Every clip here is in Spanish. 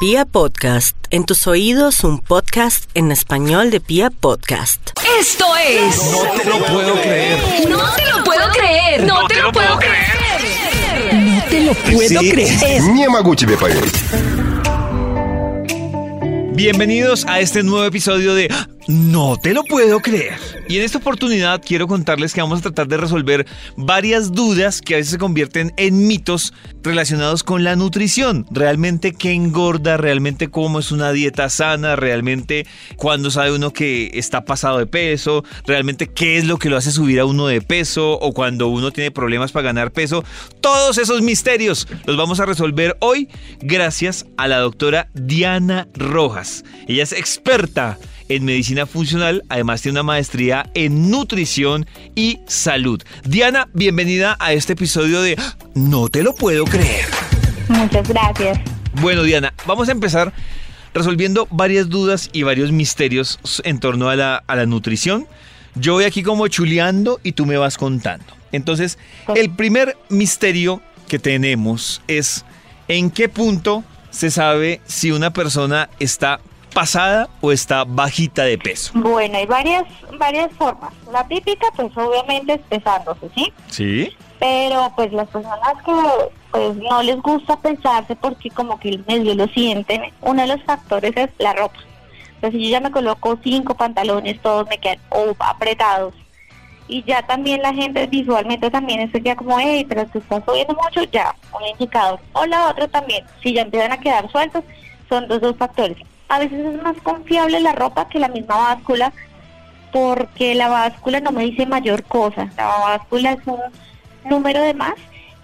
Pia Podcast, en tus oídos un podcast en español de Pia Podcast. Esto es. No te lo puedo creer. No te lo puedo creer. No, te, lo puedo creer. No te lo puedo creer. Не могу тебе поверить. Bienvenidos a este nuevo episodio de no te lo puedo creer. Y en esta oportunidad quiero contarles que vamos a tratar de resolver varias dudas que a veces se convierten en mitos relacionados con la nutrición. Realmente qué engorda, realmente cómo es una dieta sana, realmente cuándo sabe uno que está pasado de peso, realmente qué es lo que lo hace subir a uno de peso o cuando uno tiene problemas para ganar peso. Todos esos misterios los vamos a resolver hoy gracias a la doctora Diana Rojas. Ella es experta en medicina funcional, además tiene una maestría en nutrición y salud. Diana, bienvenida a este episodio de No te lo puedo creer. Muchas gracias. Bueno, Diana, vamos a empezar resolviendo varias dudas y varios misterios en torno a la, a la nutrición. Yo voy aquí como chuleando y tú me vas contando. Entonces, el primer misterio que tenemos es en qué punto se sabe si una persona está pasada o está bajita de peso. Bueno, hay varias, varias formas. La típica, pues obviamente es pesándose, ¿sí? ¿Sí? Pero pues las personas que pues no les gusta pesarse porque como que medio lo sienten, uno de los factores es la ropa. Entonces si yo ya me coloco cinco pantalones, todos me quedan o apretados. Y ya también la gente visualmente también es ya como, hey, pero te estás subiendo mucho, ya, un indicador. O la otra también, si ya empiezan a quedar sueltos, son los dos factores. A veces es más confiable la ropa que la misma báscula, porque la báscula no me dice mayor cosa. La báscula es un número de más,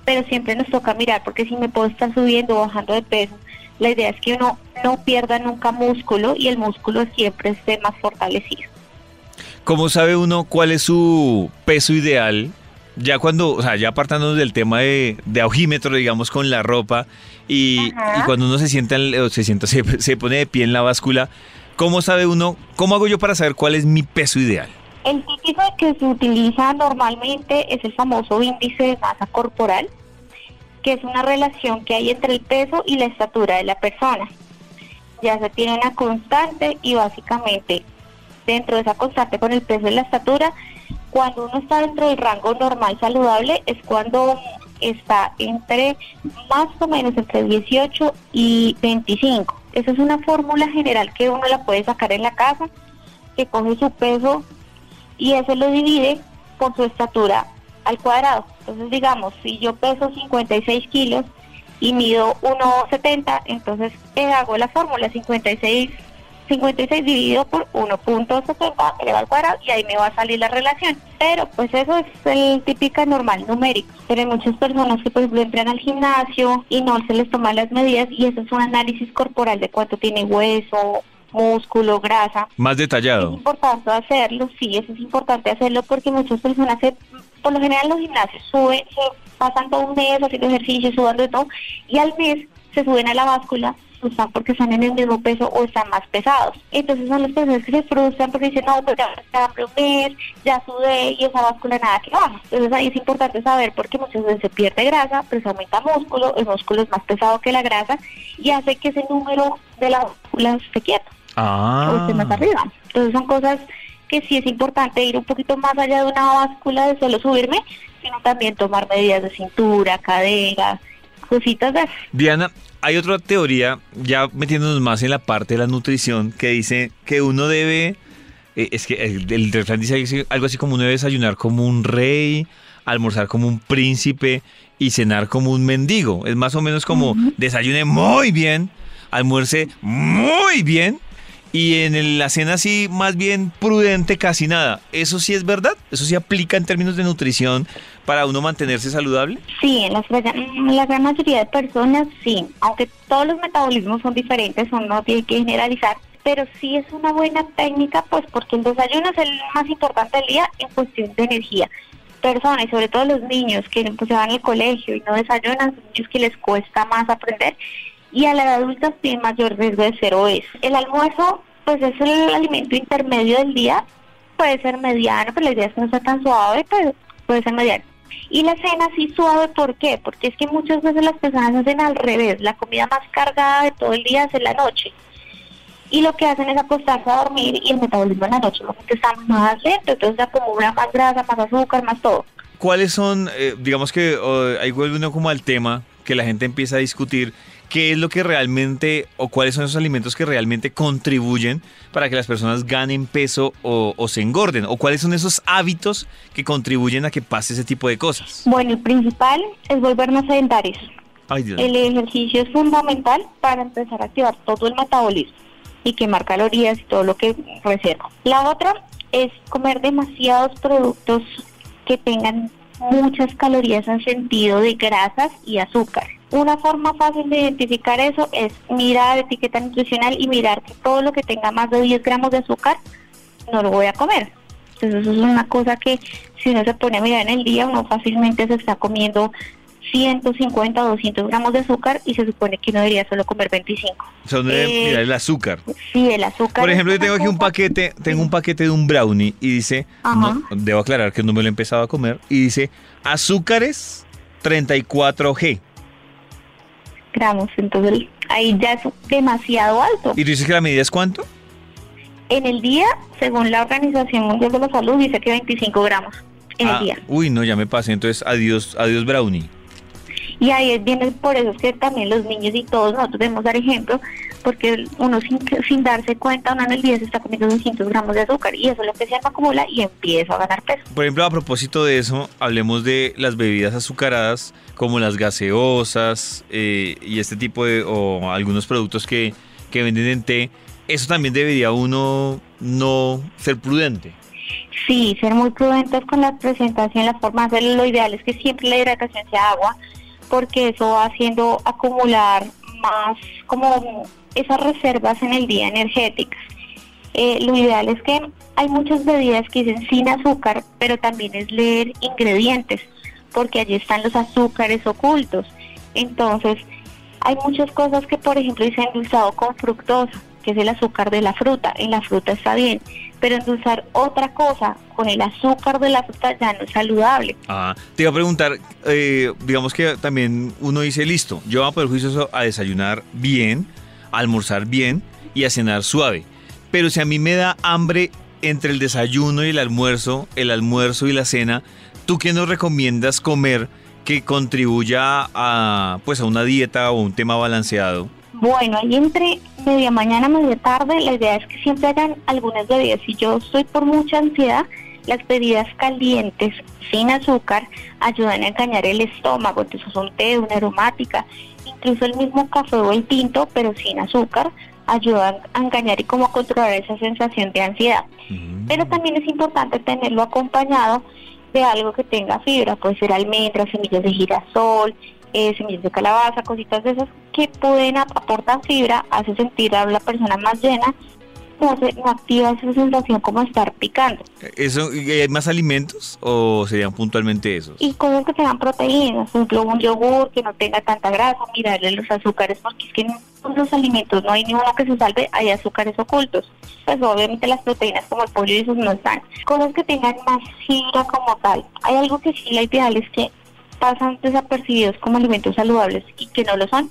pero siempre nos toca mirar, porque si me puedo estar subiendo o bajando de peso, la idea es que uno no pierda nunca músculo y el músculo siempre esté más fortalecido. ¿Cómo sabe uno cuál es su peso ideal? Ya cuando, o sea, ya apartándonos del tema de, de augímetro, digamos, con la ropa, y, cuando uno se sienta, o se sienta, se, se pone de pie en la báscula, ¿cómo sabe uno, cómo hago yo para saber cuál es mi peso ideal? El típico que se utiliza normalmente es el famoso índice de masa corporal, que es una relación que hay entre el peso y la estatura de la persona. Ya se tiene una constante y básicamente dentro de esa constante con el peso y la estatura, cuando uno está dentro del rango normal saludable es cuando está entre más o menos entre 18 y 25. Esa es una fórmula general que uno la puede sacar en la casa, que coge su peso y eso lo divide por su estatura al cuadrado. Entonces, digamos, si yo peso 56 kilos y mido 1,70, entonces hago la fórmula 56, 56 dividido por 1.70 elevado al cuadrado y ahí me va a salir la relación. Pero pues eso es el típica normal numérico. Pero hay muchas personas que por ejemplo entran al gimnasio y no se les toman las medidas y eso es un análisis corporal de cuánto tiene hueso, músculo, grasa. Más Es detallado. importante hacerlo, sí, eso es importante hacerlo porque muchas personas, se, por lo general los gimnasios suben, se pasan todo un mes haciendo ejercicio, sudando de todo, y al mes se suben a la báscula, están porque están en el mismo peso o están más pesados. Entonces son las personas que se frustran porque dicen, no, pues ya está un mes, ya sudé y esa báscula nada que baja. Entonces ahí es importante saber porque muchas veces se pierde grasa, pero se aumenta músculo, el músculo es más pesado que la grasa y hace que ese número de la báscula esté quieto o esté más Ah, arriba. Entonces son cosas que sí es importante ir un poquito más allá de una báscula de solo subirme, sino también tomar medidas de cintura, cadera, cositas de. Diana, hay otra teoría, ya metiéndonos más en la parte de la nutrición, que dice que uno debe, eh, es que el, el refrán dice algo así como uno debe desayunar como un rey, almorzar como un príncipe y cenar como un mendigo. Es más o menos como desayune muy bien, almuerce muy bien y en el- la cena sí más bien prudente casi nada. ¿Eso sí es verdad? ¿Eso sí aplica en términos de nutrición para uno mantenerse saludable? Sí, en las, la gran mayoría de personas sí, aunque todos los metabolismos son diferentes, uno no tiene que generalizar, pero sí es una buena técnica, pues porque el desayuno es el más importante del día en cuestión de energía. Personas, y sobre todo los niños que pues, se van al colegio y no desayunan, son niños que les cuesta más aprender, y a la edad adulta tienen mayor riesgo de ser obesos. El almuerzo, pues es el alimento intermedio del día, puede ser mediano, pero la idea es que no sea tan suave, pero puede ser mediano. Y la cena sí suave, ¿por qué? Porque es que muchas veces las personas hacen al revés, la comida más cargada de todo el día es en la noche. Y lo que hacen es acostarse a dormir y el metabolismo en la noche que está más lento, entonces acumula más grasa, más azúcar, más todo. ¿Cuáles son, eh, digamos que oh, ahí vuelve uno como al tema que la gente empieza a discutir, qué es lo que realmente o cuáles son esos alimentos que realmente contribuyen para que las personas ganen peso o, se engorden o cuáles son esos hábitos que contribuyen a que pase ese tipo de cosas. Bueno, el principal es volvernos sedentarios. el ejercicio es fundamental para empezar a activar todo el metabolismo y quemar calorías y todo lo que reserva. La otra es comer demasiados productos que tengan muchas calorías en sentido de grasas y azúcar. Una forma fácil de identificar eso es mirar etiqueta nutricional y mirar que todo lo que tenga más de 10 gramos de azúcar no lo voy a comer. Entonces eso es una cosa que si uno se pone a mirar en el día, uno fácilmente se está comiendo 150 o 200 gramos de azúcar y se supone que uno debería solo comer 25. O sea, eh, el azúcar. Sí, el azúcar. Por ejemplo, yo tengo aquí un paquete, tengo un paquete de un brownie y dice, debo aclarar que no me lo he empezado a comer, y dice azúcares 34G gramos. Entonces ahí ya es demasiado alto. ¿Y tú dices que la medida es cuánto? En el día, según la Organización Mundial de la Salud, dice que 25 gramos en el ah, día. Uy, no, ya me pasé. Entonces, adiós, adiós brownie. Y ahí viene por eso que también los niños y todos nosotros debemos dar ejemplo, porque uno sin, sin darse cuenta, uno en el día se está comiendo 200 gramos de azúcar y eso es lo que se acumula y empieza a ganar peso. Por ejemplo, a propósito de eso, hablemos de las bebidas azucaradas como las gaseosas eh, y este tipo de, o algunos productos que, que venden en té. Eso también debería uno no ser prudente. Sí, ser muy prudentes con la presentación, la forma de hacerlo. Lo ideal es que siempre la hidratación sea agua, porque eso va haciendo acumular más como esas reservas en el día energéticas. Eh, lo ideal es que hay muchas bebidas que dicen sin azúcar, pero también es leer ingredientes, porque allí están los azúcares ocultos. Entonces, hay muchas cosas que, por ejemplo, dicen endulzado con fructosa, que es el azúcar de la fruta. En la fruta está bien, pero endulzar otra cosa con el azúcar de la fruta ya no es saludable. Ah, te iba a preguntar, eh, digamos que también uno dice, listo, yo a poder juicioso a desayunar bien, almorzar bien y a cenar suave. Pero si a mí me da hambre entre el desayuno y el almuerzo, el almuerzo y la cena, ¿tú qué nos recomiendas comer que contribuya a, pues, a una dieta o un tema balanceado? Bueno, ahí entre media mañana, media tarde, la idea es que siempre hagan algunas bebidas. Si yo estoy por mucha ansiedad, las bebidas calientes sin azúcar ayudan a engañar el estómago, entonces son té, una aromática, incluso el mismo café o el tinto, pero sin azúcar, ayudan a engañar y como a controlar esa sensación de ansiedad. Mm. Pero también es importante tenerlo acompañado de algo que tenga fibra, puede ser almendras, semillas de girasol, eh, semillas de calabaza, cositas de esas que pueden aportar fibra, hace sentir a la persona más llena, no, no activa esa sensación como estar picando. ¿Eso, ¿Hay más alimentos o serían puntualmente esos? Y cosas que tengan proteínas, por ejemplo un yogur que no tenga tanta grasa, mirarle los azúcares, porque es que en los alimentos no hay ninguno que se salve, hay azúcares ocultos. Pues obviamente las proteínas como el pollo y esos no están. Cosas que tengan más fibra como tal. Hay algo que sí la ideal es que pasan desapercibidos como alimentos saludables y que no lo son,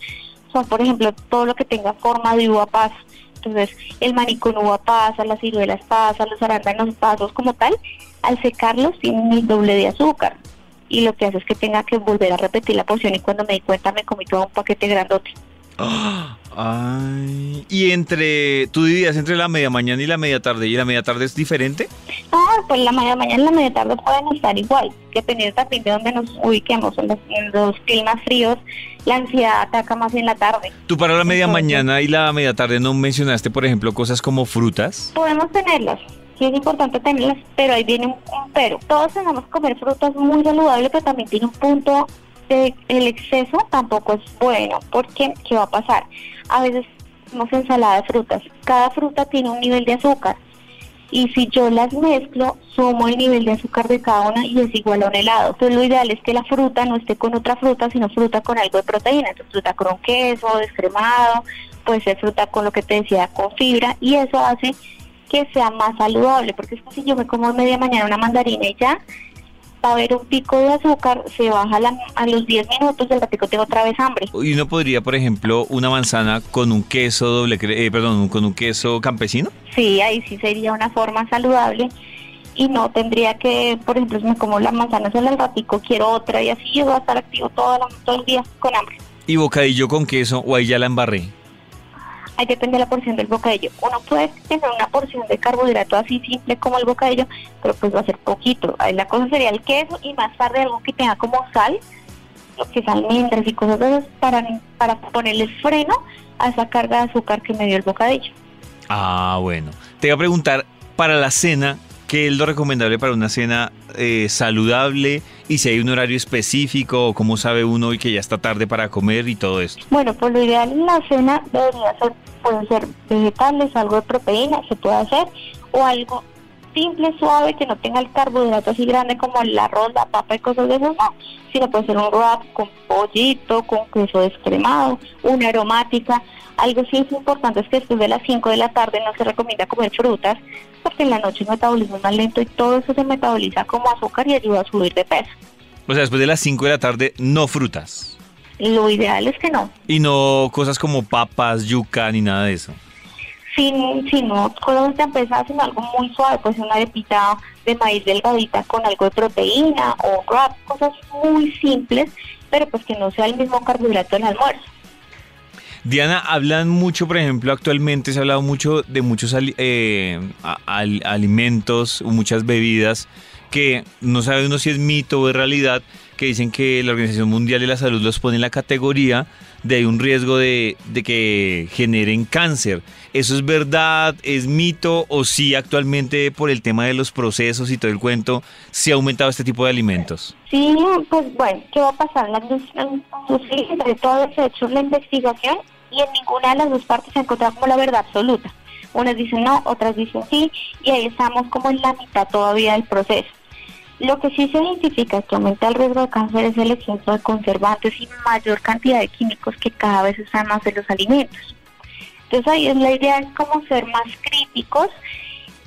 son por ejemplo todo lo que tenga forma de uva pasa. Entonces, el maní con uva pasa, las ciruelas pasa, los arándanos pasos como tal, al secarlos tienen el doble de azúcar. Y lo que hace es que tenga que volver a repetir la porción y cuando me di cuenta me comí todo un paquete grandote. Ay, y entre, tú dirías entre la media mañana y la media tarde, ¿y la media tarde es diferente? Ah, pues la media mañana y la media tarde pueden estar igual, dependiendo también de dónde nos ubiquemos, en los, climas fríos, la ansiedad ataca más en la tarde. ¿Tú para la media mañana y la media tarde no mencionaste, por ejemplo, cosas como frutas? Podemos tenerlas, sí es importante tenerlas, pero ahí viene un, un pero. Todos tenemos que comer frutas muy saludables, pero también tiene un punto el exceso tampoco es bueno, porque ¿qué va a pasar? A veces hacemos ensalada de frutas, cada fruta tiene un nivel de azúcar. Y si yo las mezclo, sumo el nivel de azúcar de cada una y es igual a un helado. Entonces lo ideal es que la fruta no esté con otra fruta, sino fruta con algo de proteína, entonces fruta con queso, descremado, puede ser fruta con lo que te decía, con fibra. Y eso hace que sea más saludable, porque es que si yo me como media mañana una mandarina y ya, va a haber un pico de azúcar, se baja la- a los 10 minutos, el ratico tengo otra vez hambre. Y uno podría, por ejemplo, una manzana con un queso doble, eh, perdón, con un queso campesino. Sí, ahí sí sería una forma saludable y no tendría que, por ejemplo, si me como la manzana solo al ratico, quiero otra y así yo voy a estar activo todo, todo el día con hambre. Y bocadillo con queso, o ahí ya la embarré. Ahí depende de la porción del bocadillo. Uno puede tener una porción de carbohidrato así simple como el bocadillo, pero pues va a ser poquito. Ahí la cosa sería el queso y más tarde algo que tenga como sal, lo que es almendras y cosas de esas para, para ponerle freno a esa carga de azúcar que me dio el bocadillo. Ah, bueno. Te voy a preguntar, para la cena, ¿qué es lo recomendable para una cena eh, saludable? Y si hay un horario específico, o cómo sabe uno y que ya está tarde para comer y todo esto. Bueno, pues lo ideal en la cena debería ser, pueden ser vegetales, algo de proteína, se puede hacer, o algo simple, suave, que no tenga el carbohidrato así grande como el arroz, la papa y cosas de esas, no, sino puede ser un wrap con pollito, con queso descremado, una aromática. Algo sí es importante es que después de las 5 de la tarde no se recomienda comer frutas, porque en la noche el metabolismo es más lento y todo eso se metaboliza como azúcar y ayuda a subir de peso. O sea, después de las 5 de la tarde, no frutas. Lo ideal es que no, Y no cosas como papas, yuca, ni nada de eso. Sin, sin no tan pesadas, sino algo muy suave, pues una arepita de maíz delgadita con algo de proteína o wrap, cosas muy simples, pero pues que no sea el mismo carbohidrato del almuerzo. Diana, hablan mucho, por ejemplo, actualmente se ha hablado mucho de muchos eh, alimentos muchas bebidas que no sabe uno si es mito o es realidad, que dicen que la Organización Mundial de la Salud los pone en la categoría de un riesgo de, de que generen cáncer. ¿Eso es verdad? ¿Es mito? ¿O sí actualmente por el tema de los procesos y todo el cuento se ha aumentado este tipo de alimentos? Sí, pues bueno, ¿qué va a pasar? La industria, industria entre todos se ha hecho la investigación y en ninguna de las dos partes se ha encontrado como la verdad absoluta. Unas dicen no, otras dicen sí, y ahí estamos como en la mitad todavía del proceso. Lo que sí se identifica que aumenta el riesgo de cáncer es el exceso de conservantes y mayor cantidad de químicos que cada vez están más en los alimentos. Entonces ahí es la idea es como ser más críticos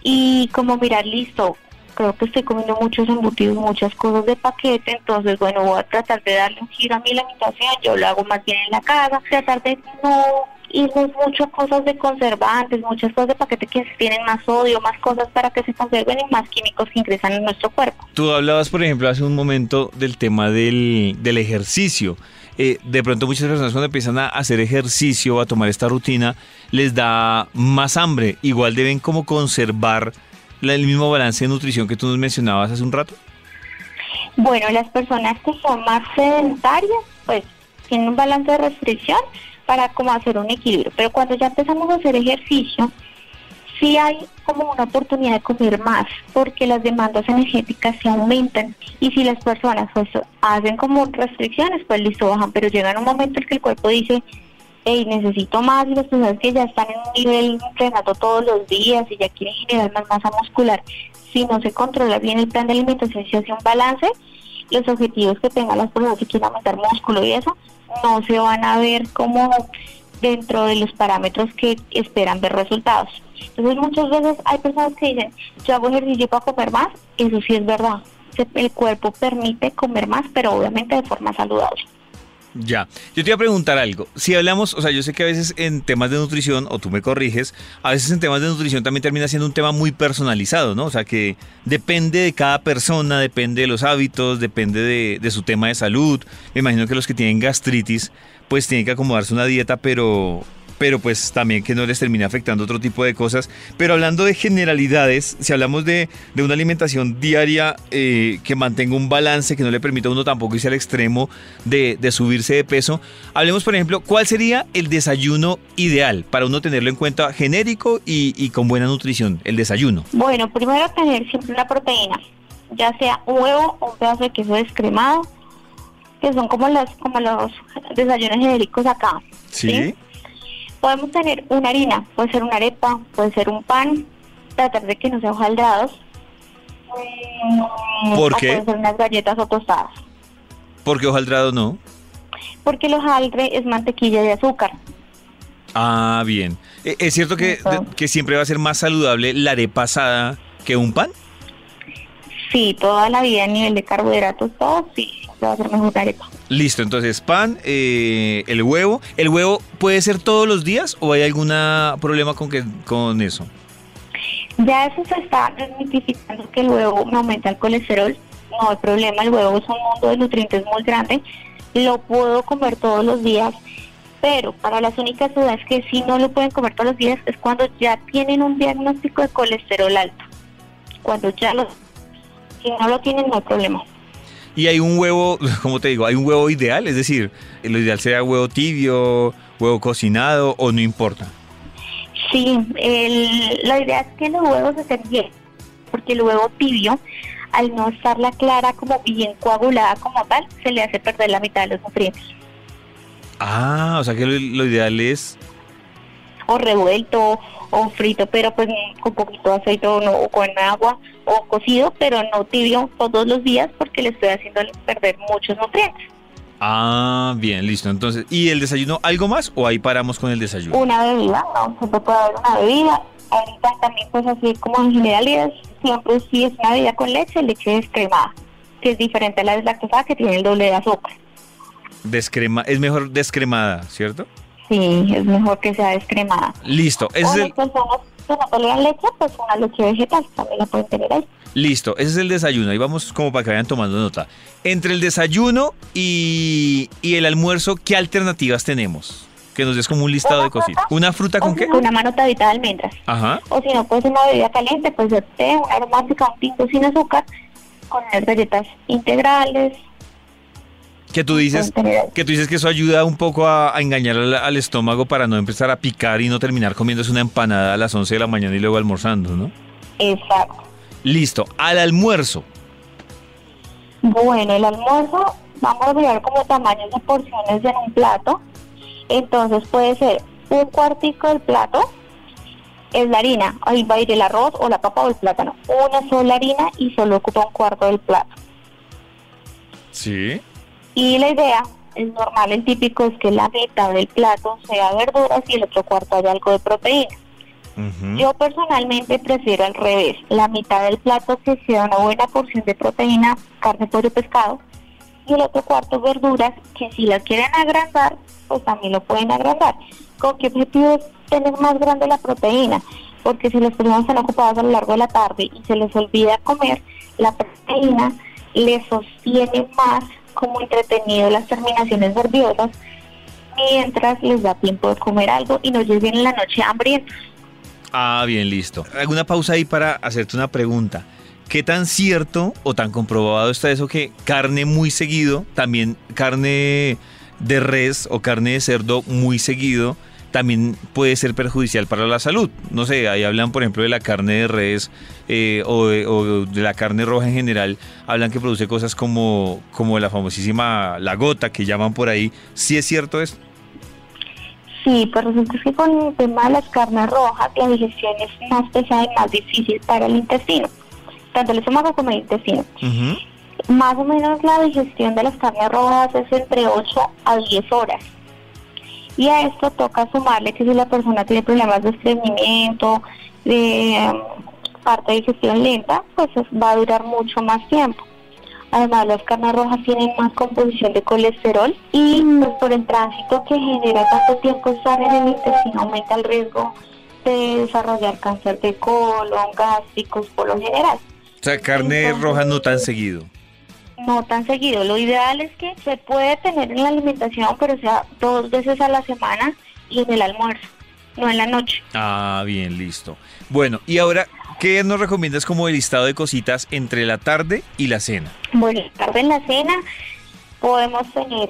y como mirar, listo, creo que estoy comiendo muchos embutidos, muchas cosas de paquete, entonces bueno, voy a tratar de darle un giro a mi alimentación, yo lo hago más bien en la casa, tratar de no mucho a cosas de conservantes, muchas cosas de paquete que tienen más sodio, más cosas para que se conserven y más químicos que ingresan en nuestro cuerpo. Tú hablabas, por ejemplo, hace un momento del tema del, del ejercicio. Eh, de pronto muchas personas cuando empiezan a hacer ejercicio a tomar esta rutina les da más hambre. Igual deben como conservar la- el mismo balance de nutrición que tú nos mencionabas hace un rato. Bueno, las personas que son más sedentarias, pues tienen un balance de restricción para como hacer un equilibrio. Pero cuando ya empezamos a hacer ejercicio, sí hay como una oportunidad de comer más, porque las demandas energéticas se aumentan. Y si las personas pues hacen como restricciones, pues listo, bajan. Pero llega un momento en que el cuerpo dice, hey, necesito más, y las personas que ya están en un nivel entrenando todos los días y ya quieren generar más masa muscular, si no se controla bien el plan de alimentación, si hace un balance, los objetivos que tengan las personas que quieren aumentar músculo y eso, no se van a ver como dentro de los parámetros que esperan ver resultados. Entonces muchas veces hay personas que dicen, yo hago ejercicio para comer más, eso sí es verdad. El cuerpo permite comer más, pero obviamente de forma saludable. Ya, yo te iba a preguntar algo. Si hablamos, o sea, yo sé que a veces en temas de nutrición, o tú me corriges, a veces en temas de nutrición también termina siendo un tema muy personalizado, ¿no? O sea, que depende de cada persona, depende de los hábitos, depende de, de su tema de salud. Me imagino que los que tienen gastritis, pues tienen que acomodarse una dieta, pero, pero pues también que no les termine afectando otro tipo de cosas. Pero hablando de generalidades, si hablamos de, de una alimentación diaria eh, que mantenga un balance, que no le permita a uno tampoco irse al extremo de, de subirse de peso, hablemos por ejemplo, ¿cuál sería el desayuno ideal para uno tenerlo en cuenta genérico y, y con buena nutrición? El desayuno. Bueno, primero tener siempre una proteína, ya sea un huevo o un pedazo de queso descremado, que son como las como los desayunos genéricos acá. Podemos tener una harina, puede ser una arepa, puede ser un pan, tratar de que no sea hojaldrados. Mm, ¿Por o qué? Pueden ser unas galletas o tostadas. Porque hojaldrado no. Porque el hojaldre es mantequilla de azúcar. Ah, bien. Eh, ¿Es cierto que, que siempre va a ser más saludable la arepa asada que un pan? Sí, toda la vida a nivel de carbohidratos, todo sí, se va a hacer mejor arepa. Listo, entonces pan, eh, el huevo. ¿El huevo puede ser todos los días o hay algún problema con, que, con eso? Ya eso se está desmitificando que el huevo no aumenta el colesterol. No hay problema, el huevo es un mundo de nutrientes muy grande. Lo puedo comer todos los días, pero para las únicas dudas que si no lo pueden comer todos los días es cuando ya tienen un diagnóstico de colesterol alto. Cuando ya lo, si no lo tienen, no hay problema. Y hay un huevo, como te digo, hay un huevo ideal, es decir, lo ideal sea huevo tibio, huevo cocinado o no importa. Sí, la idea es que los huevos estén bien, porque el huevo tibio, al no estar la clara como bien coagulada como tal, se le hace perder la mitad de los nutrientes. Ah, o sea que lo, ideal es... O revuelto o frito, pero pues con poquito de aceite o, no, o con agua o cocido, pero no tibio todos los días porque le estoy haciendo perder muchos nutrientes. Ah, bien, listo. Entonces, ¿y el desayuno algo más o ahí paramos con el desayuno? Una bebida, no, siempre puede haber una bebida. Ahorita también, pues así como en generalidad, siempre si es una bebida con leche, leche descremada, que es diferente a la deslactosada que tiene el doble de azúcar. Descrema, es mejor descremada, ¿cierto? Sí, es mejor que sea descremada. Listo. es el... personas que no toleran leche, pues una leche vegetal también la pueden tener ahí. Listo, ese es el desayuno. Ahí vamos como para que vayan tomando nota. Entre el desayuno y, el almuerzo, ¿qué alternativas tenemos? Que nos des como un listado de cositas. ¿Una fruta con qué? Una manotadita de almendras. Ajá. O si no, pues una bebida caliente, pues de té, una aromática, un tinto sin azúcar, con las galletas integrales, que tú dices que tú dices que eso ayuda un poco a, engañar al, estómago para no empezar a picar y no terminar comiéndose una empanada a las 11 de la mañana y luego almorzando, ¿no? Exacto. Listo, al almuerzo. Bueno, el almuerzo vamos a mirar como tamaños de porciones en un plato. Entonces puede ser un cuartico del plato, es la harina, ahí va a ir el arroz o la papa o el plátano. Una sola harina y solo ocupa un cuarto del plato. Sí. Y la idea es normal, el típico es que la mitad del plato sea verduras y el otro cuarto haya algo de proteína. Yo personalmente prefiero al revés, la mitad del plato que sea una buena porción de proteína, carne, pollo, pescado, y el otro cuarto verduras que si las quieren agrandar, pues también lo pueden agrandar. ¿Con qué objetivo es tener más grande la proteína? Porque si las personas están ocupadas a lo largo de la tarde y se les olvida comer, la proteína les sostiene más como entretenido las terminaciones nerviosas mientras les da tiempo de comer algo y no lleguen en la noche hambrientos. Ah, bien, listo. Alguna pausa ahí para hacerte una pregunta. ¿Qué tan cierto o tan comprobado está eso que carne muy seguido, también carne de res o carne de cerdo muy seguido, también puede ser perjudicial para la salud? No sé, ahí hablan por ejemplo de la carne de res eh, o, de, la carne roja en general, hablan que produce cosas como, como la famosísima la gota que llaman por ahí. ¿Sí es cierto esto? Sí, pues resulta que con el tema de las carnes rojas la digestión es más pesada y más difícil para el intestino, tanto el estómago como el intestino. Más o menos la digestión de las carnes rojas es entre 8 a 10 horas. Y a esto toca sumarle que si la persona tiene problemas de estreñimiento, de parte de digestión lenta, pues va a durar mucho más tiempo. Además, las carnes rojas tienen más composición de colesterol y pues, por el tránsito que genera tanto tiempo estar en el intestino aumenta el riesgo de desarrollar cáncer de colon, gástricos por lo general. O sea, carne roja no tan seguido. No tan seguido. Lo ideal es que se puede tener en la alimentación, pero sea dos veces a la semana y en el almuerzo, no en la noche. Ah, bien, listo. Bueno, y ahora, ¿Qué nos recomiendas como el listado de cositas entre la tarde y la cena? Bueno, tarde en la cena podemos tener,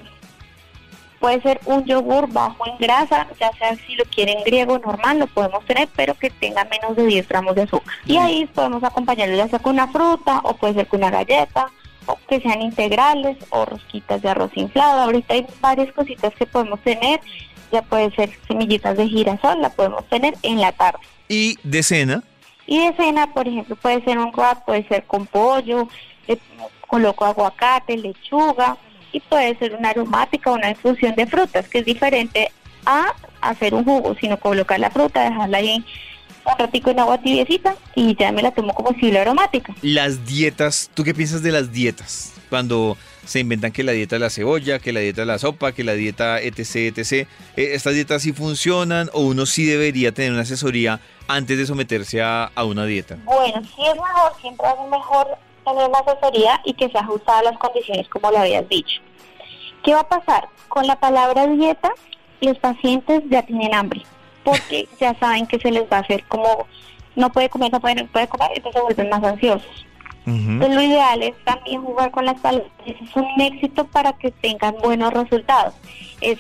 puede ser un yogur bajo en grasa, ya sea si lo quieren griego normal, lo podemos tener, pero que tenga menos de 10 gramos de azúcar. Y ahí podemos acompañarlo ya sea con una fruta o puede ser con una galleta que sean integrales o rosquitas de arroz inflado. Ahorita hay varias cositas que podemos tener, ya puede ser semillitas de girasol, la podemos tener en la tarde. ¿Y de cena? Y de cena, por ejemplo, puede ser un wrap, puede ser con pollo, coloco aguacate, lechuga y puede ser una aromática o una infusión de frutas, que es diferente a hacer un jugo, sino colocar la fruta, dejarla ahí un ratico en agua tibiecita y ya me la tomo como estilo aromática. Las dietas, ¿tú qué piensas de las dietas? Cuando se inventan que la dieta de la cebolla, que la dieta de la sopa, que la dieta etc, etc. Eh, ¿Estas dietas sí funcionan o uno sí debería tener una asesoría antes de someterse a, a una dieta? Bueno, sí es mejor, siempre es mejor tener una asesoría y que sea ajustada a las condiciones como lo habías dicho. ¿Qué va a pasar? Con la palabra dieta, los pacientes ya tienen hambre, porque ya saben que se les va a hacer como no puede comer, no puede, no puede comer, entonces se vuelven más ansiosos. Entonces lo ideal es también jugar con las palabras. Es un éxito para que tengan buenos resultados. Es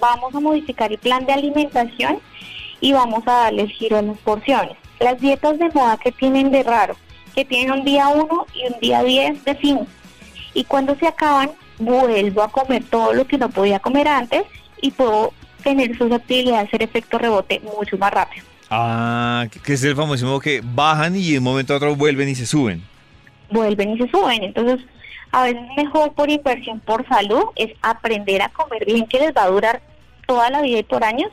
vamos a modificar el plan de alimentación y vamos a darles giro a las porciones. Las dietas de moda que tienen de raro, que tienen un día 1 y un día 10 de fin. Y cuando se acaban, vuelvo a comer todo lo que no podía comer antes y puedo tener susceptibilidad a hacer efecto rebote mucho más rápido. Ah, que es el famosísimo que bajan y de un momento a otro vuelven y se suben vuelven y se suben. Entonces, a veces mejor por inversión por salud es aprender a comer bien, que les va a durar toda la vida y por años,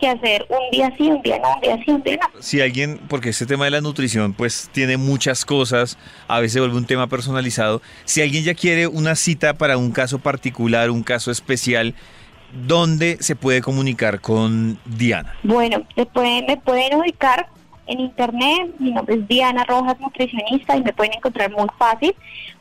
que hacer un día sí, un día no, un día sí, un día no. Si alguien, porque este tema de la nutrición pues tiene muchas cosas, a veces vuelve un tema personalizado, si alguien ya quiere una cita para un caso particular, un caso especial, ¿dónde se puede comunicar con Diana? Bueno, me pueden, me pueden ubicar en internet, mi nombre es Diana Rojas, nutricionista, y me pueden encontrar muy fácil,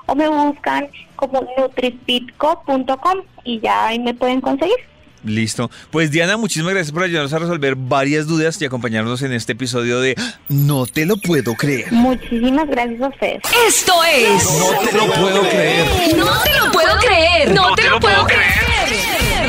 o me buscan como nutrisfitco.com y ya ahí me pueden conseguir. Listo. Pues Diana, muchísimas gracias por ayudarnos a resolver varias dudas y acompañarnos en este episodio de No te lo puedo creer. Muchísimas gracias a ustedes. Esto es No te lo puedo creer. No te lo puedo creer. No te lo puedo creer.